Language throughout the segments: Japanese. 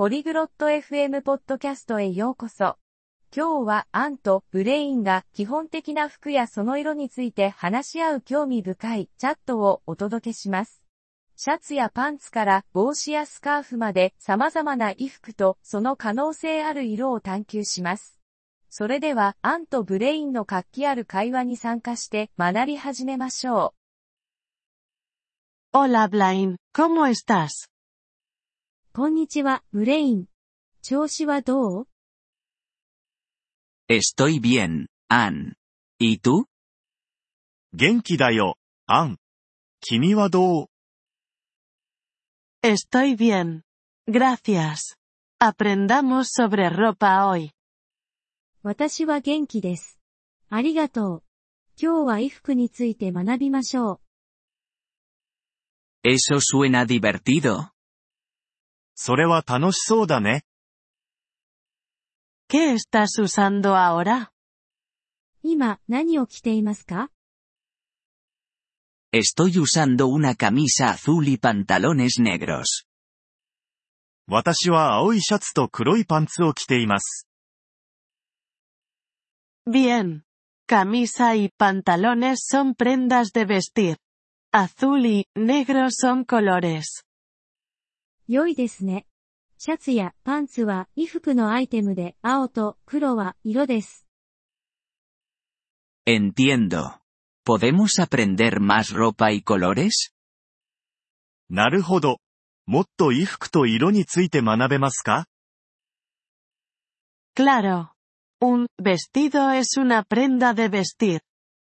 ポリグロット FM ポッドキャストへようこそ。今日はアンとブレインが基本的な服やその色について話し合う興味深いチャットをお届けします。シャツやパンツから帽子やスカーフまで様々な衣服とその可能性ある色を探求します。それでは、アンとブレインの活気ある会話に参加して学び始めましょう。Hola Blaine, ¿cómo estás? こんにちは、ブレイン。調子はどう Estoy bien, Ann. ¿Y tú? 元気だよ、アン。君はどう Estoy bien. Gracias. Aprendamos sobre ropa hoy. 私は元気です。ありがとう。今日は衣服について学びましょう。Eso suena divertido. それは楽しそうだね。¿Qué estás usando ahora? 今、何を着ていますか Estoy usando una camisa azul y pantalones negros. 私は青いシャツと黒いパンツを着ています。Bien. Camisa y pantalones son prendas de vestir. Azul y negro son colores. 良いですね。シャツやパンツは衣服のアイテムで青と黒は色です。Entiendo. ¿Podemos aprender más ropa y colores? なるほど。もっと衣服と色について学べますか Claro. Un vestido es una prenda de vestir.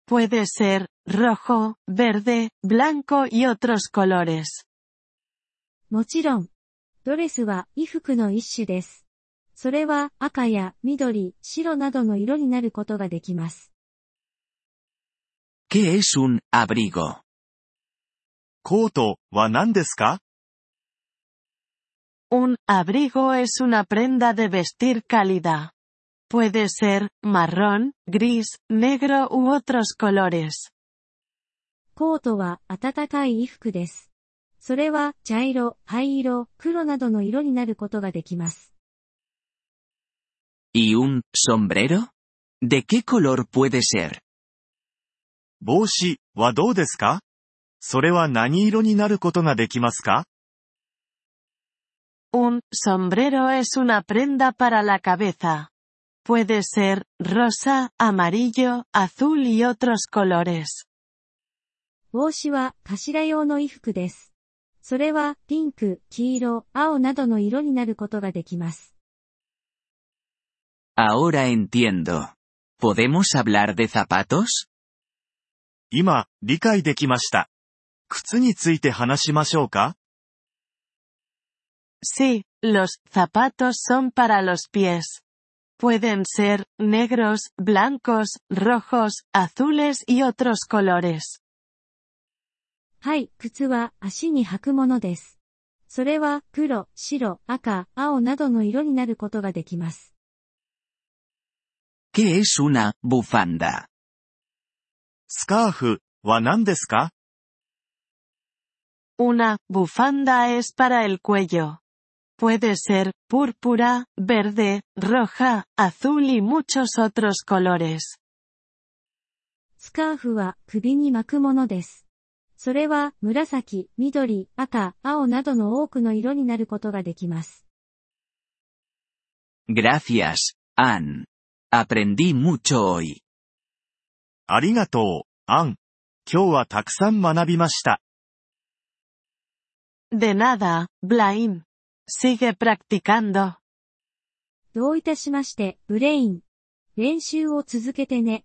Puede ser rojo, verde, blanco y otros colores. もちろん。ドレスは衣服の一種です。それは赤や緑、白などの色になることができます。¿Qué es un abrigo? コートは何ですか Un abrigo es una prenda de vestir cálida. Puede ser marrón, gris, negro u otros colores. コートは暖かい衣服です。それは茶色、灰色、黒などの色になることができます。¿Y un sombrero? ¿De qué color puede ser? 帽子はどうですかそれは何色になることができますか Un sombrero es una prenda para la cabeza. Puede ser rosa, amarillo, azul y otros colores. 帽子は頭用の衣服です。それはピンク、黄色、青などの色になることができます。Ahora entiendo. ¿Podemos hablar de zapatos? 今、理解できました。靴について話しましょうか Sí, los zapatos son para los pies. Pueden ser negros, blancos, rojos, azules y otros colores. はい、靴は足に履くものです。それは黒、白、赤、青などの色になることができます。¿Qué es una bufanda? スカーフは何ですか Una bufanda es para el cuello. Puede ser púrpura, verde, roja, azul y muchos otros colores. スカーフは首に巻くものです。それは紫、緑、赤、青などの多くの色になることができます。Gracias, Ann. Aprendí mucho hoy. ありがとう、アン。今日はたくさん学びました。De nada, Blaine. Sigue practicando. どういたしまして、ブレイン。練習を続けてね。